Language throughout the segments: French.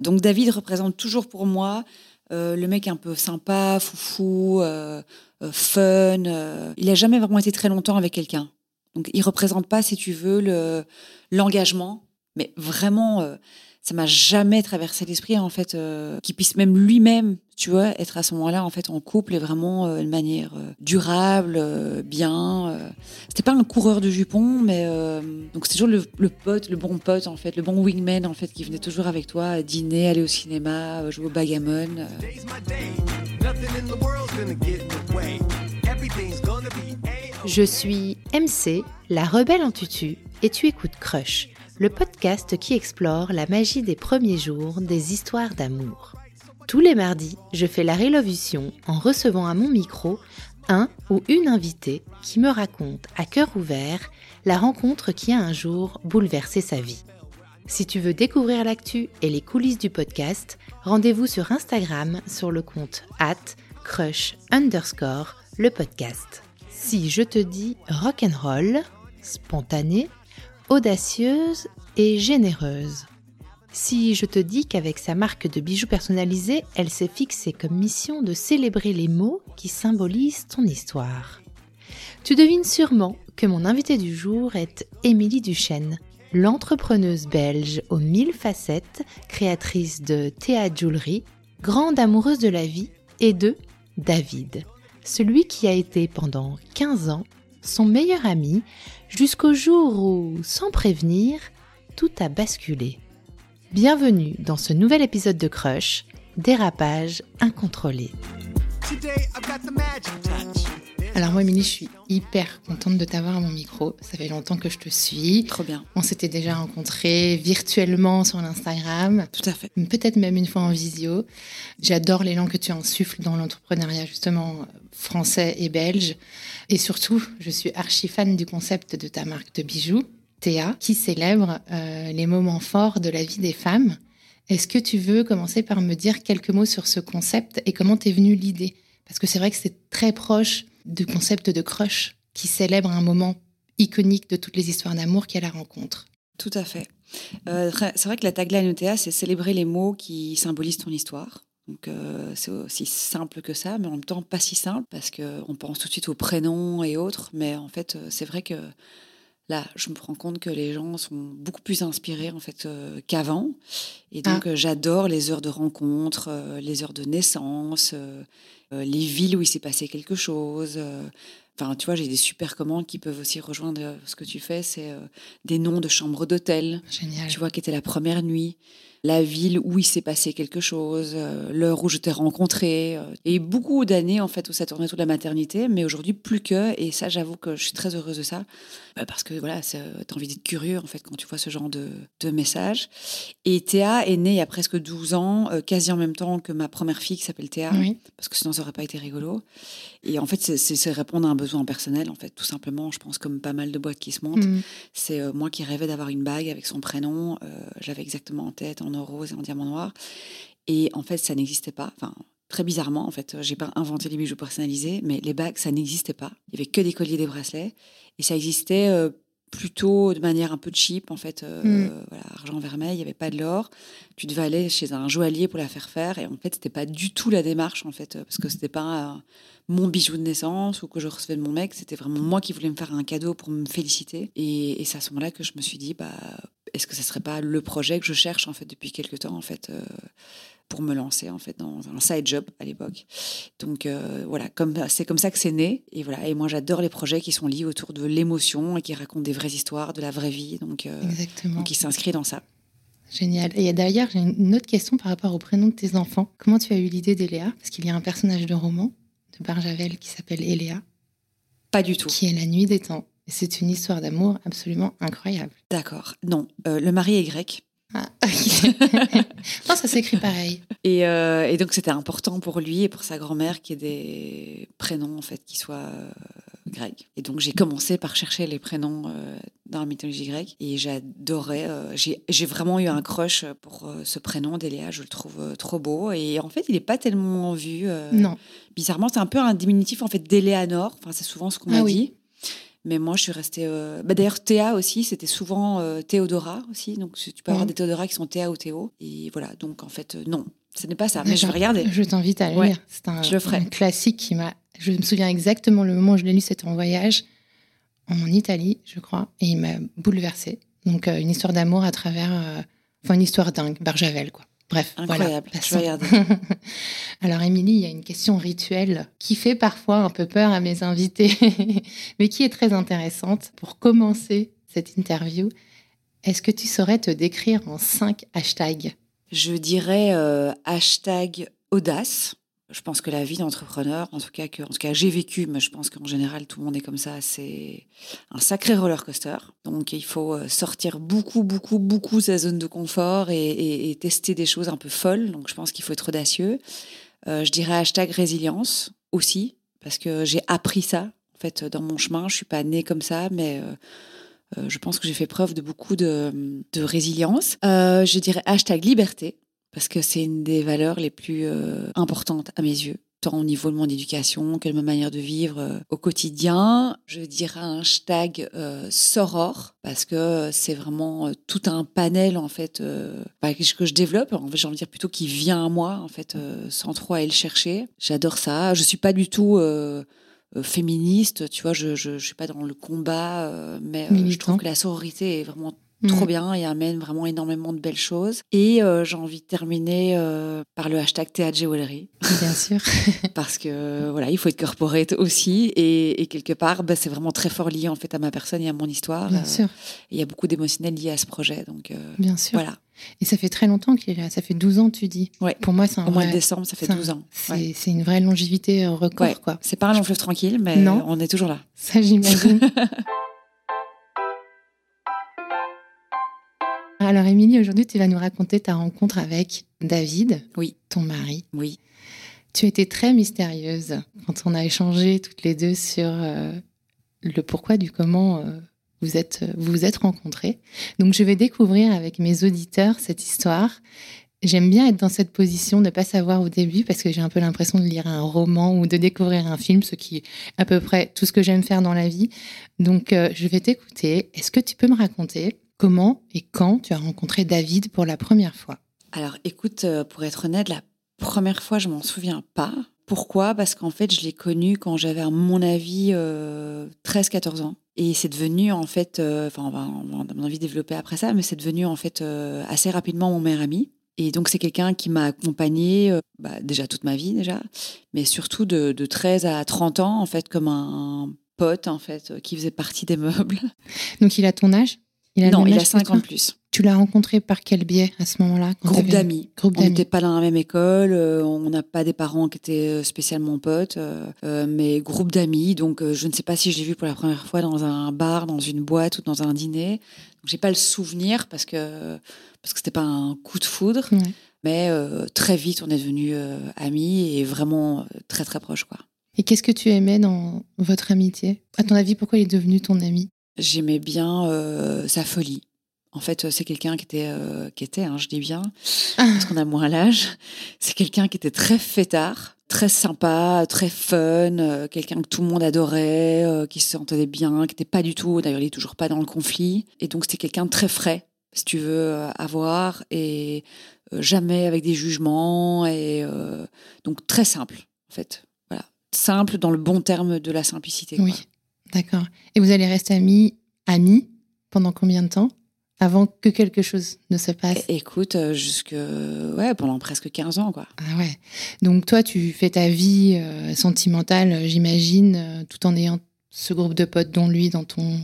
Donc David représente toujours pour moi euh, le mec un peu sympa, foufou, euh, euh, fun. il n'a jamais vraiment été très longtemps avec quelqu'un. Donc il représente pas, si tu veux, le l'engagement, mais vraiment ça m'a jamais traversé l'esprit en fait euh, qu'il puisse même lui-même tu vois être à ce moment-là en fait en couple et vraiment euh, de manière euh, durable euh, bien euh. c'était pas un coureur de jupons mais donc c'est toujours le, le, pote le bon pote en fait le bon wingman en fait qui venait toujours avec toi dîner aller au cinéma jouer au bagamon je suis MC la rebelle en tutu et tu écoutes Crush le podcast qui explore la magie des premiers jours des histoires d'amour. Tous les mardis, je fais la révolution en recevant à mon micro un ou une invitée qui me raconte à cœur ouvert la rencontre qui a un jour bouleversé sa vie. Si tu veux découvrir l'actu et les coulisses du podcast, rendez-vous sur Instagram sur le compte at crush underscore le podcast. Si je te dis rock'n'roll, spontané, audacieuse et généreuse. Si je te dis qu'avec sa marque de bijoux personnalisés, elle s'est fixée comme mission de célébrer les mots qui symbolisent ton histoire. Tu devines sûrement que mon invité du jour est Émilie Duchesne, l'entrepreneuse belge aux mille facettes, créatrice de Théa Jewelry, grande amoureuse de la vie, et de David, celui qui a été pendant 15 ans son meilleur ami, jusqu'au jour où, sans prévenir, tout a basculé. Bienvenue dans ce nouvel épisode de Crush, dérapage incontrôlé. Alors moi, Émilie, je suis hyper contente de t'avoir à mon micro. Ça fait longtemps que je te suis. Trop bien. On s'était déjà rencontrés virtuellement sur l'Instagram. Tout à fait. Peut-être même une fois en visio. J'adore l'élan que tu insuffles dans l'entrepreneuriat, justement, français et belge. Et surtout, je suis archi fan du concept de ta marque de bijoux, Théa, qui célèbre euh, les moments forts de la vie des femmes. Est-ce que tu veux commencer par me dire quelques mots sur ce concept et comment t'es venue l'idée? Parce que c'est vrai que c'est très proche du concept de crush qui célèbre un moment iconique de toutes les histoires d'amour qu'elle la rencontre. Tout à fait. Euh, c'est vrai que la tagline de Théa, c'est célébrer les mots qui symbolisent ton histoire. Donc euh, c'est aussi simple que ça, mais en même temps pas si simple parce qu'on pense tout de suite aux prénoms et autres. Mais en fait, euh, c'est vrai que là, je me rends compte que les gens sont beaucoup plus inspirés en fait euh, qu'avant. Et donc, ah. j'adore les heures de rencontre, euh, les heures de naissance, les villes où il s'est passé quelque chose. Enfin, tu vois, j'ai des super commandes qui peuvent aussi rejoindre ce que tu fais. C'est des noms de chambres d'hôtel. Génial. Tu vois, qui était la première nuit la ville où il s'est passé quelque chose, euh, l'heure où je t'ai rencontré. Euh, et beaucoup d'années, en fait, où ça tournait autour de la maternité, mais aujourd'hui, plus que. Et ça, j'avoue que je suis très heureuse de ça. Bah, parce que, voilà, t'as envie d'être curieux, en fait, quand tu vois ce genre de, de messages. Et Théa est née il y a presque 12 ans, euh, quasi en même temps que ma première fille qui s'appelle Théa. Parce que sinon, ça aurait pas été rigolo. Et en fait, c'est répondre à un besoin personnel, en fait, tout simplement. Je pense comme pas mal de boîtes qui se montent. Mm. C'est moi qui rêvais d'avoir une bague avec son prénom. J'avais exactement en tête, en rose et en diamant noir. Et en fait, ça n'existait pas. Enfin, très bizarrement, en fait, j'ai pas inventé les bijoux personnalisés, mais les bagues, ça n'existait pas. Il y avait que des colliers, des bracelets, et ça existait euh, plutôt de manière un peu cheap, en fait. Euh, mm. voilà, argent vermeil, il n'y avait pas de l'or. Tu devais aller chez un joaillier pour la faire faire, et en fait, c'était pas du tout la démarche, en fait, parce que c'était pas mon bijou de naissance ou que je recevais de mon mec. C'était vraiment moi qui voulais me faire un cadeau pour me féliciter. Et, et c'est à ce moment-là que je me suis dit, bah, est-ce que ce serait pas le projet que je cherche en fait depuis quelques temps en fait euh, pour me lancer en fait dans un side job à l'époque. Donc euh, voilà, comme c'est comme ça que c'est né et voilà. Et moi j'adore les projets qui sont liés autour de l'émotion et qui racontent des vraies histoires, de la vraie vie. Donc euh, exactement. qui s'inscrit dans ça. Génial. Et d'ailleurs, j'ai une autre question par rapport au prénom de tes enfants. Comment tu as eu l'idée d'Eléa? Parce qu'il y a un personnage de roman de Barjavel qui s'appelle Eléa. Pas du tout. Qui est la nuit des temps. C'est une histoire d'amour absolument incroyable. D'accord. Non, euh, le mari est grec. Ah, ça s'écrit pareil. Euh, et, donc c'était important pour lui et pour sa grand-mère qu'il y ait des prénoms en fait qui soient euh, grecs. Et donc j'ai commencé par chercher les prénoms dans la mythologie grecque et j'adorais. j'ai vraiment eu un crush pour ce prénom d'Eléa. Je le trouve trop beau et en fait il n'est pas tellement vu. non. Bizarrement c'est un peu un diminutif en fait d'Eléanor. Enfin c'est souvent ce qu'on m'a ah dit. Mais moi, je suis restée. euh, bah, D'ailleurs, Théa aussi, c'était souvent euh, Théodora aussi. Donc, tu peux avoir Mhm. des Théodora qui sont Théa ou Théo. Et voilà. Donc, en fait, euh, non, ce n'est pas ça. Mais je vais regarder. Je t'invite à le Ouais, lire. C'est un, classique qui m'a. Je me souviens exactement le moment où je l'ai lu, c'était en voyage en Italie, je crois, et il m'a bouleversée. Donc, euh, une histoire d'amour à travers. Enfin, une histoire dingue, Barjavel, quoi. Bref, Incroyable. voilà. je vais. Alors, Émilie, il y a une question rituelle qui fait parfois un peu peur à mes invités, mais qui est très intéressante. Pour commencer cette interview, est-ce que tu saurais te décrire en cinq hashtags? Je dirais euh, hashtag audace. Je pense que la vie d'entrepreneur, en tout cas que, en tout cas j'ai vécu, mais je pense qu'en général tout le monde est comme ça, c'est un sacré roller coaster. Donc il faut euh, sortir beaucoup, beaucoup, beaucoup de sa zone de confort et, tester des choses un peu folles. Donc je pense qu'il faut être audacieux. Euh, je dirais hashtag résilience aussi, parce que j'ai appris ça en fait dans mon chemin. Je suis pas née comme ça, mais euh, je pense que j'ai fait preuve de beaucoup de, de résilience. Je dirais hashtag liberté, parce que c'est une des valeurs les plus euh, importantes à mes yeux, tant au niveau de mon éducation que de ma manière de vivre euh, au quotidien. Je dirais un hashtag euh, soror, parce que c'est vraiment euh, tout un panel en fait bah, que je- développe. En fait, j'ai envie de dire plutôt qui vient à moi en fait, sans trop aller le chercher. J'adore ça. Je suis pas du tout féministe, tu vois. Je, je, je suis pas dans le combat, mais je trouve que la sororité est vraiment trop Mm. bien et amène vraiment énormément de belles choses. Et euh, j'ai envie de terminer euh, par le hashtag théâtre Jewelry Bien sûr. parce que voilà, il faut être corporate aussi et, et quelque part, bah, c'est vraiment très fort lié en fait à ma personne et à mon histoire. Bien Euh, sûr. Il y a beaucoup d'émotionnel lié à ce projet, donc euh, Bien sûr. voilà. Et ça fait très longtemps qu'il est là. Ça fait 12 ans, tu dis. Ouais. Pour moi, c'est un Au mois vrai- de décembre, ça fait c'est un- 12 ans. C'est Ouais. une vraie longévité euh, record, Ouais. quoi. C'est pas un long fleuve tranquille, mais Non. on est toujours là. Ça, j'imagine. Alors, Émilie, aujourd'hui, tu vas nous raconter ta rencontre avec David, Oui. ton mari. Oui. Tu étais très mystérieuse quand on a échangé toutes les deux sur euh, le pourquoi du comment euh, vous êtes vous vous êtes rencontrés. Donc je vais découvrir avec mes auditeurs cette histoire. J'aime bien être dans cette position de pas savoir au début parce que j'ai un peu l'impression de lire un roman ou de découvrir un film, ce qui est à peu près tout ce que j'aime faire dans la vie. Donc euh, je vais t'écouter. Est-ce que tu peux me raconter comment et quand tu as rencontré David pour la première fois Alors, écoute, euh, pour être honnête, la première fois, je m'en souviens pas. Pourquoi? Parce qu'en fait, je l'ai connu quand j'avais, à mon avis, euh, 13-14 ans. Et c'est devenu, en fait, euh, enfin, on va, on va, mon avis, développer après ça, mais c'est devenu, en fait, euh, assez rapidement mon meilleur ami. Et donc, c'est quelqu'un qui m'a accompagné bah, déjà toute ma vie, déjà, mais surtout de, de 13 à 30 ans, en fait, comme un pote, en fait, qui faisait partie des meubles. Donc il a ton âge? Il a non, il a âge que 5 toi? ans de plus. Tu l'as rencontré par quel biais à ce moment-là Groupe d'amis. Groupe On n'était pas dans la même école, euh, on n'a pas des parents qui étaient euh, spécialement potes, euh, mais groupe d'amis. Donc, euh, je ne sais pas si je l'ai vu pour la première fois dans un bar, dans une boîte ou dans un dîner. Donc, j'ai pas le souvenir parce que parce que c'était pas un coup de foudre, Ouais. mais très vite, on est devenus amis et vraiment très très proches, quoi. Et qu'est-ce que tu aimais dans votre amitié? À ton avis, pourquoi il est devenu ton ami? J'aimais bien euh, sa folie. En fait, euh, c'est quelqu'un qui était, euh, qui était, hein, je dis bien, parce qu'on a moins l'âge. C'est quelqu'un qui était très fêtard, très sympa, très fun, euh, quelqu'un que tout le monde adorait, euh, qui se sentait bien, qui n'était pas du tout, d'ailleurs, il n'est toujours pas dans le conflit. Et donc, c'était quelqu'un de très frais, si tu veux, avoir, et euh, jamais avec des jugements, et donc très simple, en fait. Voilà. Simple dans le bon terme de la simplicité. Oui. D'accord. Et vous allez rester amis, amis pendant combien de temps avant que quelque chose ne se passe? Écoute, euh, jusque ouais, pendant presque 15 ans, quoi. Ah ouais. Donc toi, tu fais ta vie euh, sentimentale, euh, j'imagine, euh, tout en ayant ce groupe de potes dont lui dans ton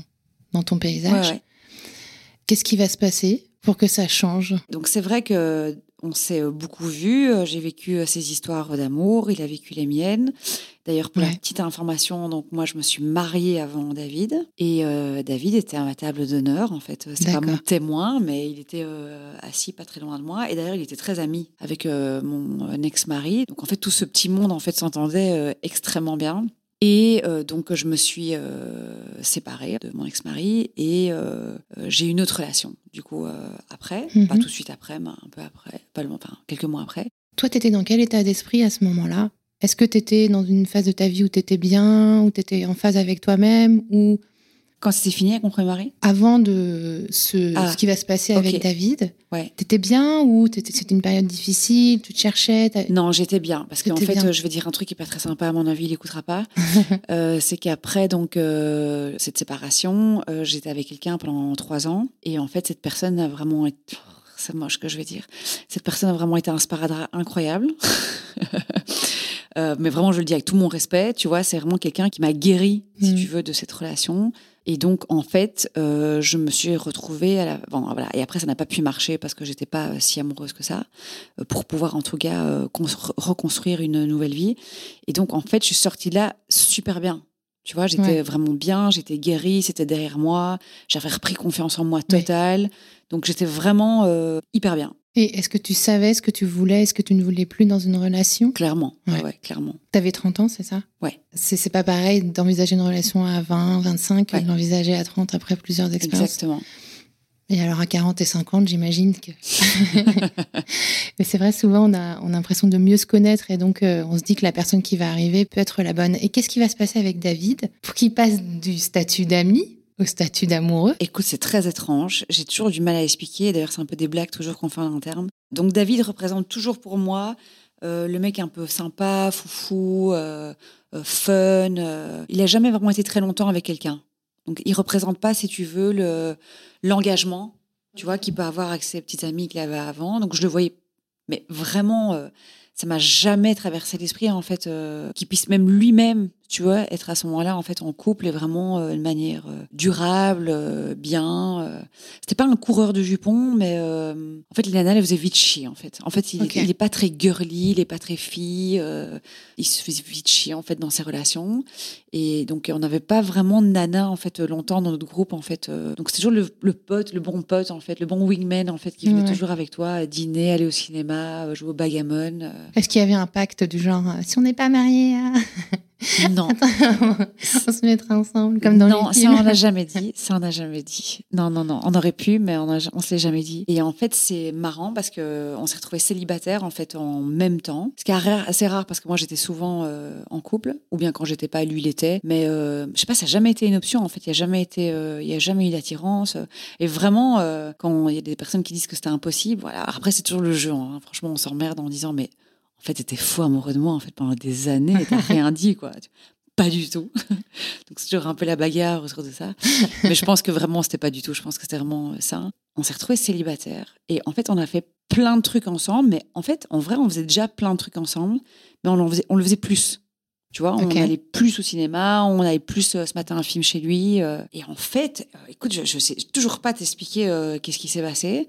dans ton paysage. Ouais, ouais. Qu'est-ce qui va se passer pour que ça change? Donc c'est vrai que on s'est euh, beaucoup vu. euh, J'ai vécu euh, ces histoires d'amour. Il a vécu les miennes. D'ailleurs, pour la petite information, donc moi je me suis mariée avant David et euh, David était à ma table d'honneur. En fait, c'est pas mon témoin, mais il était euh, assis pas très loin de moi. Et d'ailleurs, il était très ami avec euh, mon euh, ex-mari. Donc en fait, tout ce petit monde en fait s'entendait euh, extrêmement bien. Et euh, donc, je me suis euh, séparée de mon ex-mari et euh, euh, j'ai eu une autre relation, du coup, après. Pas Mhm. tout de suite après, mais un peu après, pas loin, enfin, quelques mois après. Toi, tu étais dans quel état d'esprit à ce moment-là? Est-ce que tu étais dans une phase de ta vie où tu étais bien, où tu étais en phase avec toi-même, ou Quand c'était fini avec mon premier mari? Avant de ce, Ah, ce qui va se passer avec David, Ouais. t'étais bien ou c'était une période difficile? Tu te cherchais Non, j'étais bien. Parce qu'en fait, bien. euh, je vais dire un truc qui est pas très sympa, à mon avis, il écoutera pas. Euh, c'est qu'après donc euh, cette séparation, euh, j'étais avec quelqu'un pendant trois ans. Et en fait, cette personne a vraiment été. C'est moche que je vais dire. Cette personne a vraiment été un sparadrap incroyable. Euh, mais vraiment, je le dis avec tout mon respect, tu vois, c'est vraiment quelqu'un qui m'a guéri, si Mhm. tu veux, de cette relation. Et donc, en fait, euh, je me suis retrouvée à la. Bon, voilà. Et après, ça n'a pas pu marcher parce que j'étais pas euh, si amoureuse que ça, euh, pour pouvoir, en tout cas, euh, cons- reconstruire une nouvelle vie. Et donc, en fait, je suis sortie de là super bien. Tu vois, j'étais Ouais. vraiment bien, j'étais guérie, c'était derrière moi, j'avais repris confiance en moi totale. Donc, j'étais vraiment euh, hyper bien, Et est-ce que tu savais ce que tu voulais, ce que tu ne voulais plus dans une relation? Clairement. Ouais. Ouais, clairement. T'avais 30 ans, c'est ça? Ouais. C'est c'est pas pareil d'envisager une relation à 20, 25 que Ouais. de l'envisager à 30 après plusieurs expériences. Exactement. Et alors à 40 et 50, j'imagine que. Mais c'est vrai, souvent on a, on a l'impression de mieux se connaître et donc euh, on se dit que la personne qui va arriver peut être la bonne. Et qu'est-ce qui va se passer avec David pour qu'il passe du statut d'ami au statut d'amoureux Écoute, c'est très étrange. J'ai toujours du mal à expliquer. D'ailleurs, c'est un peu des blagues toujours qu'on fait en interne. Donc, David représente toujours pour moi euh, le mec un peu sympa, foufou, euh, euh, fun. euh. Il a jamais vraiment été très longtemps avec quelqu'un. Donc, il représente pas, si tu veux, le l'engagement, tu vois, qu'il peut avoir avec ses petites amies qu'il avait avant. Donc, je le voyais, mais vraiment, ça m'a jamais traversé l'esprit en fait qu'il puisse même lui-même, tu vois, être à ce moment-là en fait en couple et vraiment euh, de manière euh, durable, euh, bien. euh. C'était pas un coureur de jupons, mais euh, en fait, les nanas, elle faisait vite chier en fait. En fait, il, Ok. il est pas très girly, il est pas très fille. il se faisait vite chier en fait dans ses relations. Et donc, on n'avait pas vraiment de nana en fait longtemps dans notre groupe en fait. donc, c'est toujours le, le pote, le bon pote en fait, le bon wingman en fait qui venait Ouais. toujours avec toi, dîner, aller au cinéma, jouer au bagamon. Est-ce qu'il y avait un pacte du genre si on n'est pas mariés, euh, Non, on se mettra ensemble comme dans non, les ça films on n'a jamais dit. Ça on n'a jamais dit. Non, non, non. On aurait pu, mais on, a, on se l'est jamais dit. Et en fait, c'est marrant parce que on s'est retrouvés célibataires en fait en même temps. Ce qui est rare- assez rare parce que moi j'étais souvent euh, en couple, ou bien quand j'étais pas, lui il était. Mais euh, je sais pas, ça n'a jamais été une option. En fait, il y a jamais été, euh, il y a jamais eu d'attirance. Et vraiment, euh, quand il y a des personnes qui disent que c'était impossible, voilà. Après, c'est toujours le jeu. hein. Franchement, on s'emmerde en disant mais en fait, t'étais fou amoureux de moi en fait pendant des années et t'as rien dit quoi. Pas du tout. Donc c'est toujours un peu la bagarre autour de ça. Mais je pense que vraiment c'était pas du tout. Je pense que c'était vraiment euh, ça. On s'est retrouvés célibataires et en fait on a fait plein de trucs ensemble. Mais en fait en vrai on faisait déjà plein de trucs ensemble, mais on, en faisait, on le faisait plus. Tu vois, on allait plus au cinéma, on allait plus euh, ce matin un film chez lui. euh, et en fait, euh, écoute, je, je sais toujours pas t'expliquer qu'est-ce qui s'est passé,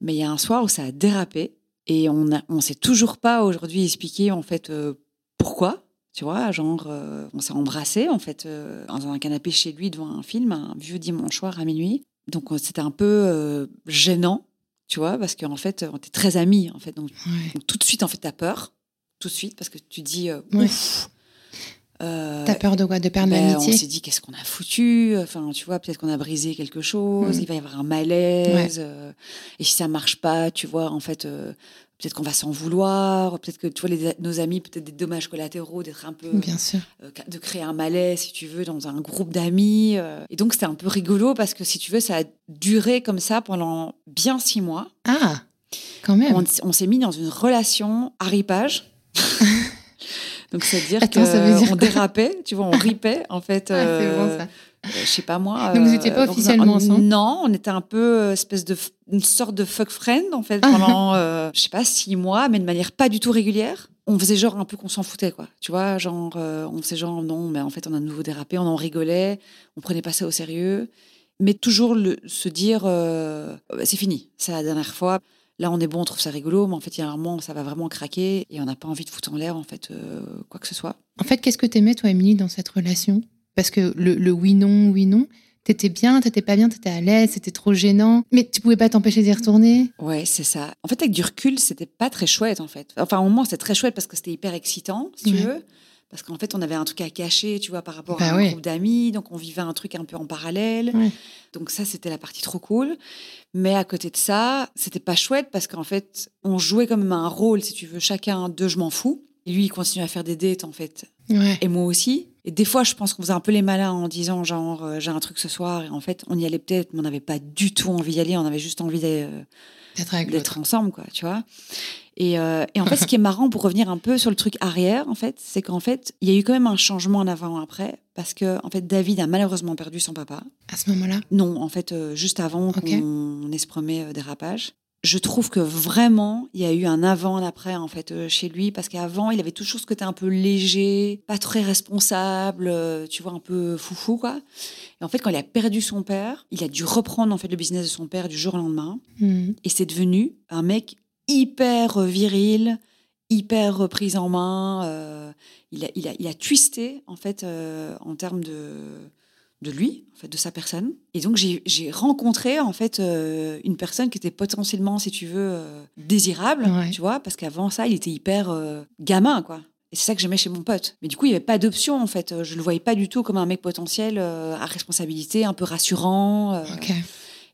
mais il y a un soir où ça a dérapé et on on sait toujours pas aujourd'hui expliquer en fait euh, pourquoi. Tu vois, genre, euh, on s'est embrassé en fait euh, dans un canapé chez lui devant un film, un vieux dimanche soir à minuit. Donc euh, c'était un peu euh, gênant, tu vois, parce qu'en fait on était très amis en fait. Donc, Ouais. donc, tout de suite en fait t'as peur, tout de suite parce que tu dis euh, Ouais. Euh, T'as peur de quoi? De perdre ben, on l'amitié s'est dit qu'est-ce qu'on a foutu? Enfin, tu vois, peut-être qu'on a brisé quelque chose. Mm. Il va y avoir un malaise. euh, et si ça marche pas, tu vois, en fait, euh, peut-être qu'on va s'en vouloir. Peut-être que tu vois les- nos amis, peut-être des dommages collatéraux, d'être un peu, Bien sûr. de créer un malaise, si tu veux, dans un groupe d'amis. Et donc c'était un peu rigolo parce que si tu veux, ça a duré comme ça pendant bien six mois. Ah, quand même. On, on s'est mis dans une relation à ripage. Donc, c'est-à-dire Attends, ça veut dire qu'on dérapait, tu vois, on ripait, en fait. Ah, c'est euh, bon ça. euh, je sais pas moi. Donc, vous euh, étiez pas officiellement ensemble Non, on était un peu euh, espèce de une sorte de fuck friend en fait Ah. pendant euh, je sais pas six mois, mais de manière pas du tout régulière. On faisait genre un peu qu'on s'en foutait quoi. Tu vois, genre euh, on faisait genre non, mais en fait on a de nouveau dérapé, on en rigolait, on prenait pas ça au sérieux, mais toujours le, se dire euh, Bah, c'est fini, c'est la dernière fois. Là, on est bon, on trouve ça rigolo, mais en fait, il y a un moment, où ça va vraiment craquer et on n'a pas envie de foutre en l'air, en fait, euh, quoi que ce soit. En fait, qu'est-ce que t'aimais, toi, Émilie, dans cette relation? Parce que le, le oui-non, oui-non, t'étais bien, t'étais pas bien, t'étais à l'aise, c'était trop gênant, mais tu pouvais pas t'empêcher d'y retourner? Ouais, c'est ça. En fait, avec du recul, c'était pas très chouette, en fait. Enfin, au moment, c'était très chouette parce que c'était hyper excitant, si tu veux. Parce qu'en fait, on avait un truc à cacher, tu vois, par rapport Bah à un groupe d'amis. Donc, on vivait un truc un peu en parallèle. Donc, ça, c'était la partie trop cool. Mais à côté de ça, c'était pas chouette parce qu'en fait, on jouait quand même un rôle, si tu veux, chacun de je m'en fous. Et lui, il continue à faire des dates, en fait. Ouais. Et moi aussi. Et des fois, je pense qu'on faisait un peu les malins en disant genre euh, j'ai un truc ce soir et en fait on y allait peut-être, mais on n'avait pas du tout envie d'y aller, on avait juste envie euh, d'être ensemble, quoi, tu vois. Et, euh, et, en fait, ce qui est marrant pour revenir un peu sur le truc arrière, en fait, c'est qu'en fait, il y a eu quand même un changement en avant après, parce que en fait, David a malheureusement perdu son papa. À ce moment-là? Non, en fait, juste avant qu'on ait ce premier dérapage je trouve que vraiment, il y a eu un avant, après, en fait, euh, chez lui, parce qu'avant, il avait toujours ce côté un peu léger, pas très responsable, euh, tu vois, un peu foufou, quoi. Et en fait, quand il a perdu son père, il a dû reprendre, en fait, le business de son père du jour au lendemain. Hmm. Et c'est devenu un mec hyper viril, hyper pris en main. il, a, il, a, il, a, twisté, en fait, en termes de de lui, en fait, de sa personne. Et donc j'ai rencontré en fait euh, une personne qui était potentiellement, si tu veux, euh, désirable, tu vois, parce qu'avant ça, il était hyper euh, gamin, quoi. Et c'est ça que j'aimais chez mon pote. Mais du coup, il n'y avait pas d'option, en fait. Je le voyais pas du tout comme un mec potentiel à responsabilité, un peu rassurant.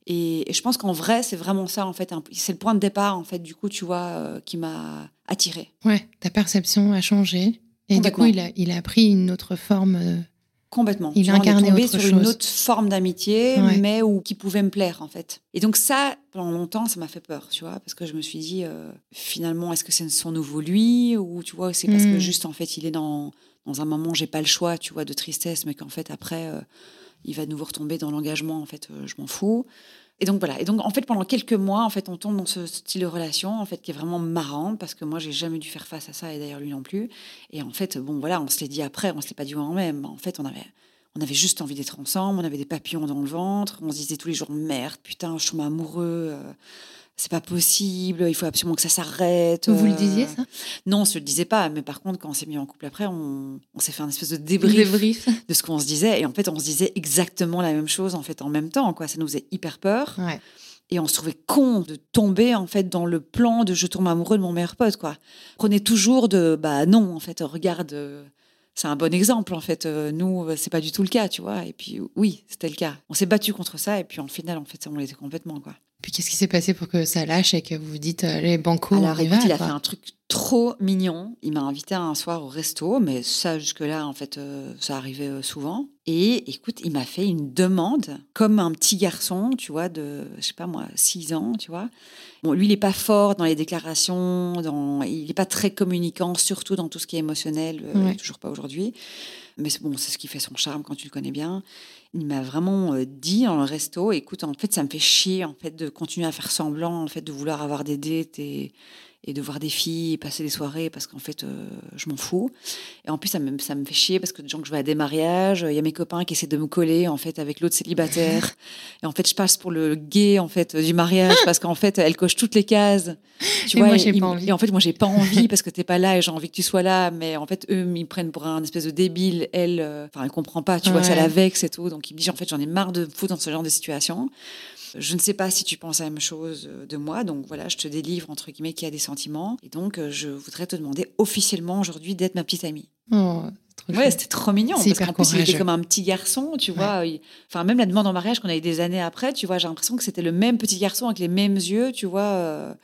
Et, je pense qu'en vrai, c'est vraiment ça, en fait. C'est le point de départ, en fait, du coup, tu vois, qui m'a attiré. Ouais, ta perception a changé. Et du coup, il a, il a pris une autre forme Complètement. Il a incarné sur une autre forme d'amitié, mais où, qui pouvait me plaire en fait. Et donc ça, pendant longtemps, ça m'a fait peur, tu vois, parce que je me suis dit, euh, finalement, est-ce que c'est son nouveau lui ou tu vois, c'est parce que hmm. juste en fait, il est dans dans un moment, j'ai pas le choix, tu vois, de tristesse, mais qu'en fait après, euh, il va de nouveau retomber dans l'engagement. En fait, euh, je m'en fous. Et donc voilà. Et donc en fait pendant quelques mois en fait on tombe dans ce style de relation en fait qui est vraiment marrant parce que moi j'ai jamais dû faire face à ça et d'ailleurs lui non plus. Et en fait bon voilà on se l'est dit après on se l'est pas dit en même. En fait on avait on avait juste envie d'être ensemble on avait des papillons dans le ventre on se disait tous les jours merde putain je tombe amoureux. Euh, c'est pas possible, il faut absolument que ça s'arrête. Vous le euh. disiez ça? Non, on se le disait pas, mais par contre, quand on s'est mis en couple après, on, s'est fait un espèce de débrief, de ce qu'on se disait, et en fait, on se disait exactement la même chose en fait en même temps, quoi. Ça nous faisait hyper peur. Et on se trouvait con de tomber en fait dans le plan de je tombe amoureux de mon meilleur pote quoi. Prenez toujours de bah non en fait regarde euh, c'est un bon exemple en fait. Euh, nous, c'est pas du tout le cas, tu vois. Et puis oui, c'était le cas. On s'est battu contre ça et puis en final, en fait, on l'était complètement quoi. Puis qu'est-ce qui s'est passé pour que ça lâche et que vous vous dites euh, les bancos Alors écoute, il a fait un truc trop mignon. Il m'a invité un soir au resto, mais ça jusque-là, en fait, euh, ça arrivait euh, souvent. Et écoute, il m'a fait une demande comme un petit garçon, tu vois, de, je sais pas moi, 6 ans, tu vois. Bon, lui, il n'est pas fort dans les déclarations, dans, il n'est pas très communicant, surtout dans tout ce qui est émotionnel, toujours pas aujourd'hui. Mais bon, c'est ce qui fait son charme quand tu le connais bien il m'a vraiment euh, dit dans le resto, écoute, en fait, ça me fait chier en fait de continuer à faire semblant en fait de vouloir avoir des et, et de voir des filles passer des soirées parce qu'en fait, euh, je m'en fous. Et en plus, ça me, ça me fait chier parce que des gens que je vais à des mariages, il y a mes copains qui essaient de me coller en fait avec l'autre célibataire. et en fait, je passe pour le gay en fait du mariage parce qu'en fait, elle coche toutes les cases. Tu et vois, moi, j'ai pas envie. Et en fait, moi, j'ai pas envie parce que t'es pas là et j'ai envie que tu sois là. Mais en fait, eux, ils prennent pour un espèce de débile. Elle, euh, enfin, elle comprend pas. Tu vois, ça la vexe et tout. Donc, il me dit, en fait, j'en ai marre de me foutre dans ce genre de situation. Je ne sais pas si tu penses à la même chose euh, de moi, donc voilà, je te délivre entre guillemets qui a des sentiments, et donc euh, je voudrais te demander officiellement aujourd'hui d'être ma petite amie. Oh, ouais, c'était trop mignon parce qu'en plus il était comme un petit garçon, tu vois. Enfin même la demande en mariage qu'on a eu des années après, tu vois, j'ai l'impression que c'était le même petit garçon avec les mêmes yeux, tu vois. Euh,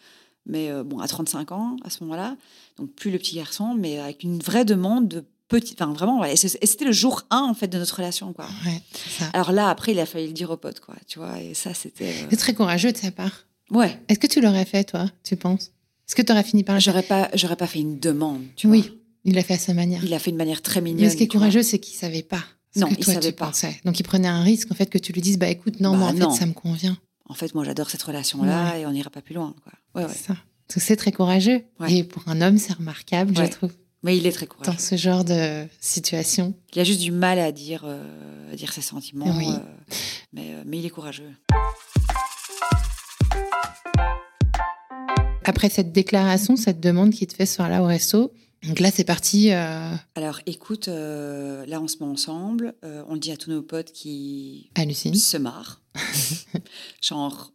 mais bon, à 35 ans à ce moment-là, donc plus le petit garçon, mais avec une vraie demande de Enfin, vraiment, et c'était le jour 1 en fait de notre relation, quoi. Alors là, après, il a fallu le dire au pote, quoi. Tu vois, et ça, c'était. Euh, c'est très courageux de sa part. Ouais. Est-ce que tu l'aurais fait, toi, tu penses? Est-ce que tu aurais fini par J'aurais pas, j'aurais pas fait une demande, tu oui. Il l'a fait à sa manière. Il l'a fait de manière très mignonne. Mais ce qui est courageux, c'est qu'il savait pas. Ce non, que il toi, savait tu pas. Pensais. Donc il prenait un risque en fait que tu lui dises bah écoute non, moi en fait ça me convient. En fait, moi j'adore cette relation là et on n'ira pas plus loin quoi. Ouais, ouais. C'est ça. C'est très courageux. Et pour un homme, c'est remarquable, je trouve. Mais il est très courageux. Dans ce genre de situation. Il a juste du mal à dire, euh, à dire ses sentiments. Euh, mais, euh, mais il est courageux. Après cette déclaration, cette demande qui te fait sur là au resto, donc là c'est parti. Alors écoute, là on se met ensemble, on le dit à tous nos potes qui Hallucine. se marrent. Genre,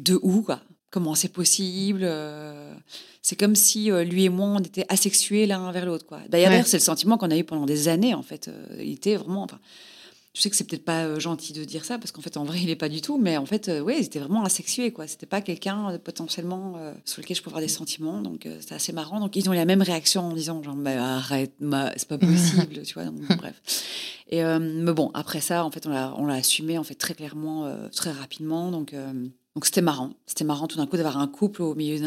de où quoi comment c'est possible. Euh, c'est comme si euh, lui et moi, on était asexués l'un vers l'autre. Quoi. D'ailleurs, c'est le sentiment qu'on a eu pendant des années, en fait. Euh, il était vraiment... Enfin, Je sais que c'est peut-être pas gentil de dire ça parce qu'en fait en vrai il est pas du tout, mais en fait euh, ouais, c'était vraiment asexué quoi. C'était pas quelqu'un potentiellement sur lequel je pouvais avoir des sentiments, donc c'était assez marrant. Donc ils ont eu la même réaction en disant genre mais arrête, c'est pas possible, tu vois. Donc, bref. Et mais bon après ça en fait on l'a assumé en fait très clairement, très rapidement, donc. Donc c'était marrant, c'était marrant tout d'un coup d'avoir un couple au milieu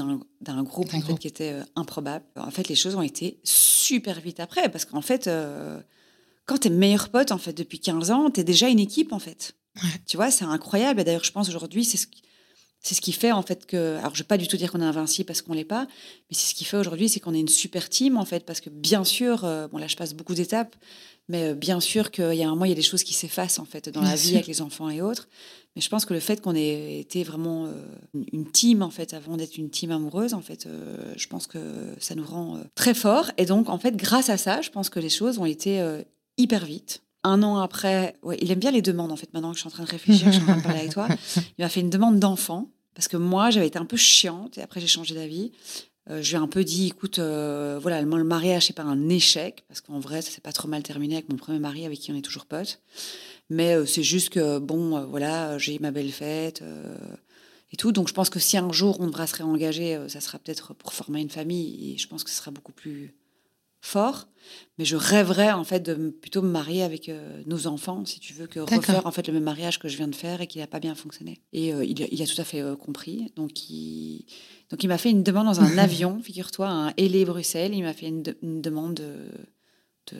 d'un- groupe en fait, qui était euh, improbable. En fait, les choses ont été super vite après parce qu'en fait, euh, quand t'es meilleur pote en fait depuis 15 ans, t'es déjà une équipe en fait. Ouais. Tu vois, c'est incroyable. Et d'ailleurs, je pense aujourd'hui, c'est ce qui, c'est ce qui fait en fait que. Alors, je vais pas du tout dire qu'on est invincible parce qu'on l'est pas, mais c'est ce qui fait aujourd'hui, c'est qu'on est une super team en fait parce que bien sûr, euh, bon là, je passe beaucoup d'étapes, mais euh, bien sûr qu'il y a un moment, il y a des choses qui s'effacent en fait dans Bien la vie sûr. avec les enfants et autres. Mais je pense que le fait qu'on ait été vraiment euh, une- team en fait avant d'être une team amoureuse, en fait, euh, je pense que ça nous rend très fort. Et donc, en fait, grâce à ça, je pense que les choses ont été hyper vite. Un an après, ouais, il aime bien les demandes en fait. Maintenant que je suis en train de réfléchir, que je suis en train de parler avec toi, il m'a fait une demande d'enfant parce que moi, j'avais été un peu chiante et après j'ai changé d'avis. Euh, je lui ai un peu dit, écoute, euh, voilà, le mariage c'est pas un échec parce qu'en vrai, ça s'est pas trop mal terminé avec mon premier mari avec qui on est toujours potes. Mais euh, c'est juste que bon, voilà, j'ai eu ma belle fête. et tout. Donc je pense que si un jour on devra se réengager, ça sera peut-être pour former une famille et je pense que ce sera beaucoup plus fort. Mais je rêverais en fait de plutôt me marier avec euh, nos enfants, si tu veux, que refaire en fait le même mariage que je viens de faire et qui n'a pas bien fonctionné. Et euh, il, a, il a tout à fait euh, compris. Donc il, donc il m'a fait une demande dans un avion, figure-toi, à Hélé Bruxelles. Il m'a fait une, de- une demande de, de,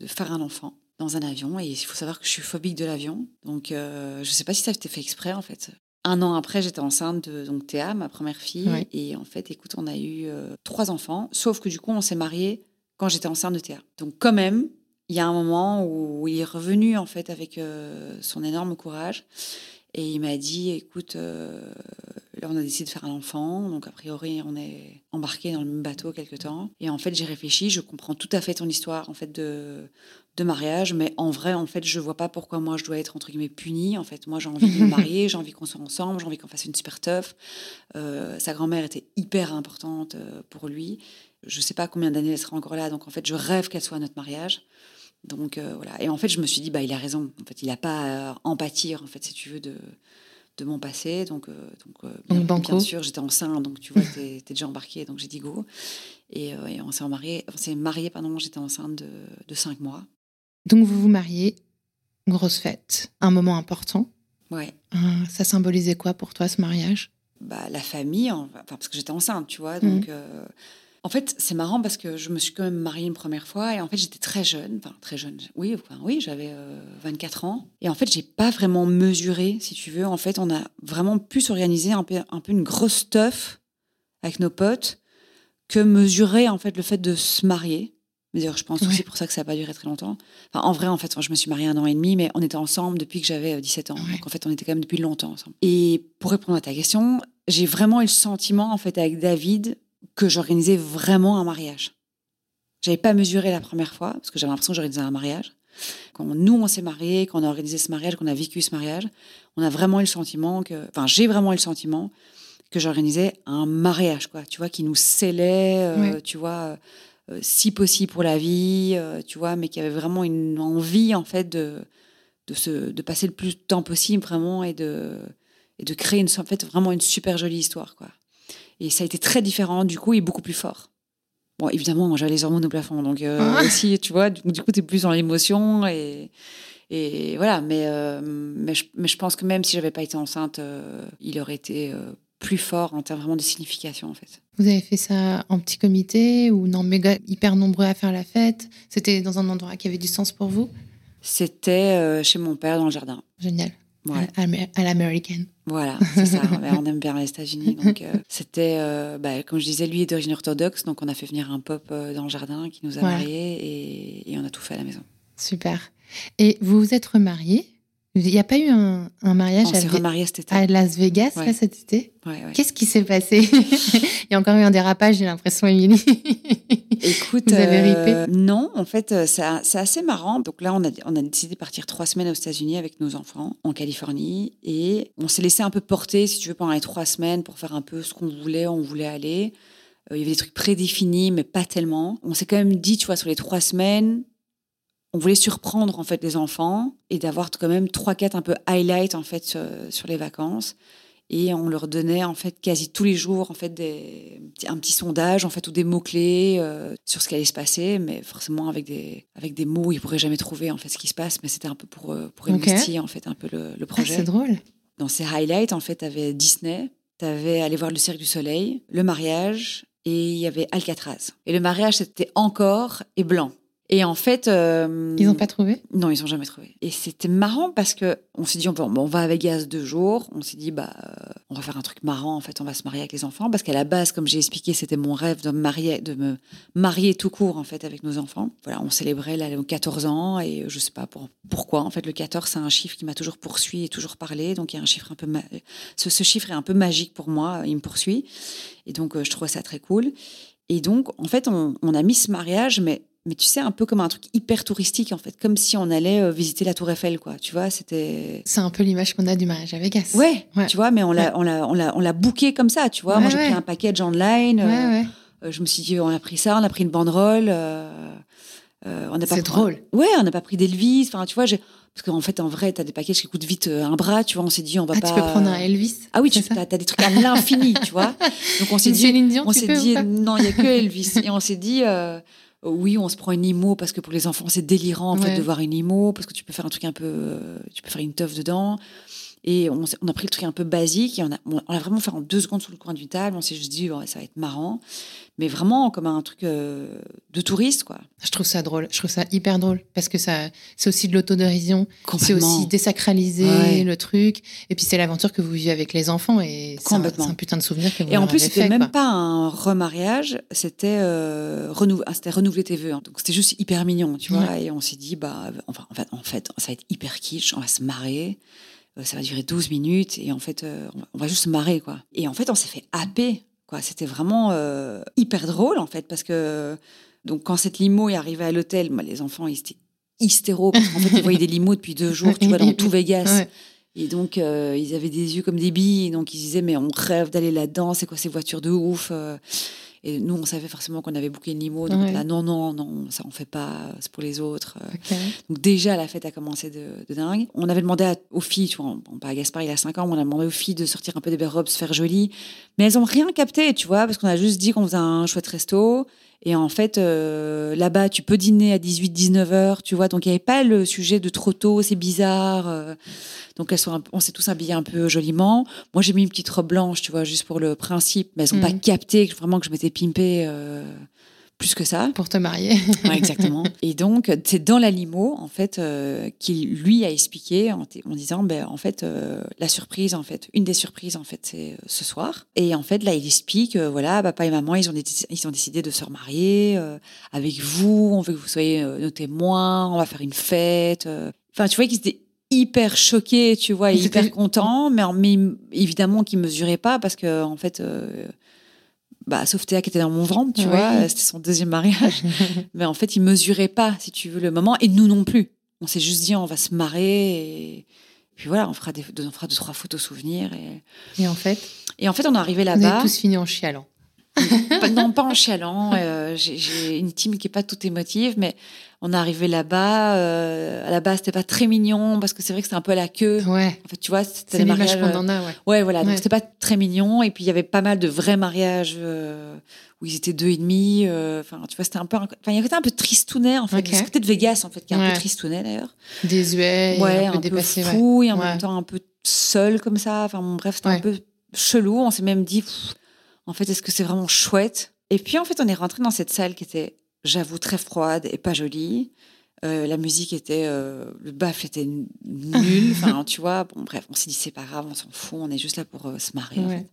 de faire un enfant dans un avion. Et il faut savoir que je suis phobique de l'avion. Donc je ne sais pas si ça a été fait exprès en fait. Un an après, j'étais enceinte de donc Théa, ma première fille. Et en fait, écoute, on a eu trois enfants. Sauf que du coup, on s'est mariés quand j'étais enceinte de Théa. Donc quand même, il y a un moment où il est revenu en fait avec euh, son énorme courage. Et il m'a dit, écoute, euh, là on a décidé de faire un enfant, donc a priori on est embarqué dans le même bateau quelque temps. Et en fait j'ai réfléchi, je comprends tout à fait ton histoire en fait de, de mariage, mais en vrai en fait je vois pas pourquoi moi je dois être entre guillemets punie. En fait moi j'ai envie de me marier, j'ai envie qu'on soit ensemble, j'ai envie qu'on fasse une super teuf. Euh, sa grand-mère était hyper importante pour lui. Je sais pas combien d'années elle sera encore là, donc en fait je rêve qu'elle soit à notre mariage. Donc euh, voilà. Et en fait, je me suis dit, bah, il a raison. En fait, il n'a pas à en pâtir, en fait, si tu veux, de, de mon passé. Donc, euh, donc, euh, bien, sûr, j'étais enceinte, donc tu vois, t'es es déjà embarqué, donc j'ai dit go. Et, euh, et on s'est marié, on s'est marié, pardon, j'étais enceinte de, de cinq mois. Donc vous vous mariez, grosse fête, un moment important. Ouais. Euh, ça symbolisait quoi pour toi ce mariage? Bah, la famille, en- enfin, parce que j'étais enceinte, tu vois. Mhm. Donc, euh, en fait, c'est marrant parce que je me suis quand même mariée une première fois et en fait, j'étais très jeune. Enfin, très jeune. Oui, enfin, oui, j'avais euh, 24 ans. Et en fait, j'ai pas vraiment mesuré, si tu veux. En fait, on a vraiment pu s'organiser un peu, un peu une grosse stuff avec nos potes que mesurer, en fait, le fait de se marier. Mais D'ailleurs, je pense Ouais. aussi pour ça que ça n'a pas duré très longtemps. Enfin, en vrai, en fait, je me suis mariée un an et demi, mais on était ensemble depuis que j'avais euh, 17 ans. Ouais. Donc, en fait, on était quand même depuis longtemps ensemble. Et pour répondre à ta question, j'ai vraiment eu le sentiment, en fait, avec David, que j'organisais vraiment un mariage. J'avais pas mesuré la première fois, parce que j'avais l'impression que j'organisais un mariage. Quand nous, on s'est mariés, qu'on a organisé ce mariage, qu'on a vécu ce mariage, on a vraiment eu le sentiment que... Enfin, j'ai vraiment eu le sentiment que j'organisais un mariage, quoi. Tu vois, qui nous scellait, euh, tu vois, euh, si possible pour la vie, euh, tu vois, mais qui avait vraiment une envie, en fait, de, de, se, de passer le plus de temps possible, vraiment, et de, et de créer, une, en fait, vraiment une super jolie histoire, quoi. Et ça a été très différent, du coup, et beaucoup plus fort. Bon, évidemment, j'avais les hormones au plafond, donc euh, aussi, tu vois, du, du coup, tu es plus dans l'émotion et, et voilà. Mais, euh, mais, je, mais je pense que même si j'avais pas été enceinte, euh, il aurait été euh, plus fort en termes vraiment de signification, en fait. Vous avez fait ça en petit comité ou non méga hyper nombreux à faire la fête? C'était dans un endroit qui avait du sens pour vous? C'était chez mon père dans le jardin. Génial. Ouais. À, à- à l'américaine. Voilà, c'est ça. On aime bien les États-Unis. Donc, euh, c'était, euh, bah, comme je disais, lui est d'origine orthodoxe. Donc, on a fait venir un pop euh, dans le jardin qui nous a mariés et, et on a tout fait à la maison. Super. Et vous vous êtes remariés Il n'y a pas eu un, un mariage On à, s'est Ve- remariés cet été. à Las Vegas Ouais. là, cet été Ouais, ouais. Qu'est-ce qui s'est passé? Il y a encore eu un dérapage, j'ai l'impression, Émilie. Écoute, Vous avez euh, non, en fait, euh, c'est assez marrant. Donc là, on a, on a décidé de partir trois semaines aux États-Unis avec nos enfants, en Californie, et on s'est laissé un peu porter, si tu veux, pendant les trois semaines pour faire un peu ce qu'on voulait, on voulait aller. Euh, il y avait des trucs prédéfinis, mais pas tellement. On s'est quand même dit, tu vois, sur les trois semaines, on voulait surprendre en fait les enfants et d'avoir quand même trois quatre un peu highlights en fait sur, sur les vacances. Et on leur donnait en fait quasi tous les jours en fait des, un petit sondage en fait ou des mots clés euh, sur ce qui allait se passer. Mais forcément avec des avec des mots ils pourraient jamais trouver en fait ce qui se passe. Mais c'était un peu pour euh, pour Ok. émoustiller en fait un peu le, le Ah, projet. c'est drôle. dans ces highlights en fait t'avais Disney t'avais aller voir le Cirque du Soleil le mariage et il y avait Alcatraz. Et le mariage c'était encore et blanc et en fait euh, Ils n'ont pas trouvé? Non, ils ont jamais trouvé. Et c'était marrant parce que on s'est dit on va, on va à Vegas deux jours. On s'est dit bah euh, on va faire un truc marrant. En fait, on va se marier avec les enfants parce qu'à la base, comme j'ai expliqué, c'était mon rêve de me marier, de me marier tout court en fait avec nos enfants. Voilà, on célébrait là, nos 14 ans et je sais pas pour, pourquoi. En fait, le 14 c'est un chiffre qui m'a toujours poursuivi et toujours parlé. Donc il y a un chiffre un peu ma- ce, ce chiffre est un peu magique pour moi. Il me poursuit et donc euh, je trouve ça très cool. Et donc en fait, on, on a mis ce mariage, mais mais tu sais, un peu comme un truc hyper touristique, en fait, comme si on allait euh, visiter la Tour Eiffel, quoi. Tu vois, c'était. C'est un peu l'image qu'on a du mariage à Vegas. Ouais, Ouais. tu vois, mais on l'a, Ouais. on l'a, on l'a, on l'a booké comme ça, tu vois. Moi, j'ai pris un package online. Euh, ouais. euh, je me suis dit, on a pris ça, on a pris une banderole. euh, euh, on n'a pas C'est pris- drôle. Ouais, on n'a pas pris d'Elvis. Enfin, tu vois, j'ai... parce qu'en fait, en vrai, t'as des packages qui coûtent vite un bras, tu vois. On s'est dit, on va Ah, pas. tu peux prendre un Elvis Ah oui, tu as, des trucs à l'infini, tu vois. Donc on s'est dit, Dion, on s'est dit non, il y a que Elvis. Et on s'est dit oui, on se prend une limo parce que pour les enfants c'est délirant en fait de voir une limo parce que tu peux faire un truc un peu, euh, tu peux faire une teuf dedans. Et on, on a pris le truc un peu basique et on a, on vraiment fait en deux secondes sous le coin d'une table. On s'est juste dit ouais, ça va être marrant, mais vraiment comme un truc euh, de touriste quoi. Je trouve ça drôle. Je trouve ça hyper drôle parce que ça, c'est aussi de l'autodérision. C'est aussi désacraliser Ouais. le truc. Et puis c'est l'aventure que vous vivez avec les enfants et c'est un, putain de souvenir que vous Et en plus, c'était même quoi. pas un remariage, c'était euh, renou- ah, renouveler tes vœux. hein. Donc c'était juste hyper mignon, tu vois. Et on s'est dit, bah, enfin, en fait, en fait, ça va être hyper kitsch, on va se marrer. Euh, Ça va durer 12 minutes et en fait, euh, on va- on va juste se marrer, quoi. Et en fait, on s'est fait happer, quoi. C'était vraiment euh, hyper drôle, en fait, parce que donc quand cette limo est arrivée à l'hôtel, moi, les enfants, ils étaient hystéros parce qu'en fait, ils voyaient des limos depuis deux jours, tu vois, dans tout Vegas. Ouais. Et donc, euh, ils avaient des yeux comme des billes. Et donc, ils disaient, mais on rêve d'aller là-dedans. C'est quoi ces voitures de ouf euh. Et nous, on savait forcément qu'on avait booké une limo. Donc, Ouais. là, non, non, non, ça, on fait pas. C'est pour les autres. euh. Donc, déjà, la fête a commencé de, de dingue. On avait demandé à- aux filles, tu vois, bon, pas à Gaspard, il a 5 ans, mais on a demandé aux filles de sortir un peu des belles robes, se faire jolies. Mais elles ont rien capté, tu vois, parce qu'on a juste dit qu'on faisait un chouette resto. Et en fait, euh, là-bas, tu peux dîner à 18-19 heures, tu vois. Donc, il n'y avait pas le sujet de trop tôt, c'est bizarre. euh. donc, elles sont un on s'est tous habillés un peu joliment. Moi, j'ai mis une petite robe blanche, tu vois, juste pour le principe. Mais elles n'ont pas Mhm. capté que, vraiment que je m'étais pimpée euh, plus que ça. Pour te marier. Ouais, exactement. Et donc, c'est dans la limo, en fait, euh, qu'il lui a expliqué en, disant, ben, en fait, euh, la surprise, en fait, une des surprises, en fait, c'est euh, ce soir. Et en fait, là, il explique, euh, voilà, papa et maman, ils ont, ils ont décidé de se remarier euh, avec vous. On veut que vous soyez euh, nos témoins. On va faire une fête. Enfin, tu vois qu'ils étaient hyper choqués, tu vois, hyper contents, mais, en- mais évidemment qu'ils mesuraient pas parce que, en fait. Bah, sauf Théa qui était dans mon ventre, tu Oui. vois, euh, c'était son deuxième mariage. Mais en fait, il mesurait pas, si tu veux, le moment, et nous non plus. On s'est juste dit, on va se marrer, et puis voilà, on fera, des, on fera deux, trois photos souvenirs. Et, Et en fait, et en fait, on est arrivé vous avez là-bas. tous fini en chialant. Non, pas en chialant. euh, j'ai- une team qui est pas toute émotive, mais on est arrivé là-bas. euh, à la base, c'était pas très mignon, parce que c'est vrai que c'était un peu à la queue. Ouais. En fait, tu vois, c'était l'image mariages. qu'on en a, ouais. Ouais, voilà. Donc Ouais. c'était pas très mignon. Et puis il y avait pas mal de vrais mariages euh, où ils étaient deux et demi. euh, Enfin, tu vois, c'était un peu. un- Enfin, il y avait un peu tristounet en fait. Ok. Ce côté de Vegas en fait, qui est un peu tristounet d'ailleurs. Désuet, et ouais, un peu dépassé. ouais. fou et en même temps un peu seul comme ça. Enfin, bon, bref, c'était un peu chelou. On s'est même dit, pff, en fait, est-ce que c'est vraiment chouette? Et puis en fait, on est rentré dans cette salle qui était, j'avoue, très froide et pas jolie. Euh, la musique était, euh, le baffle était nul. Enfin, tu vois, bon, bref, on s'est dit c'est pas grave, on s'en fout, on est juste là pour euh, se marrer. en Ouais. fait.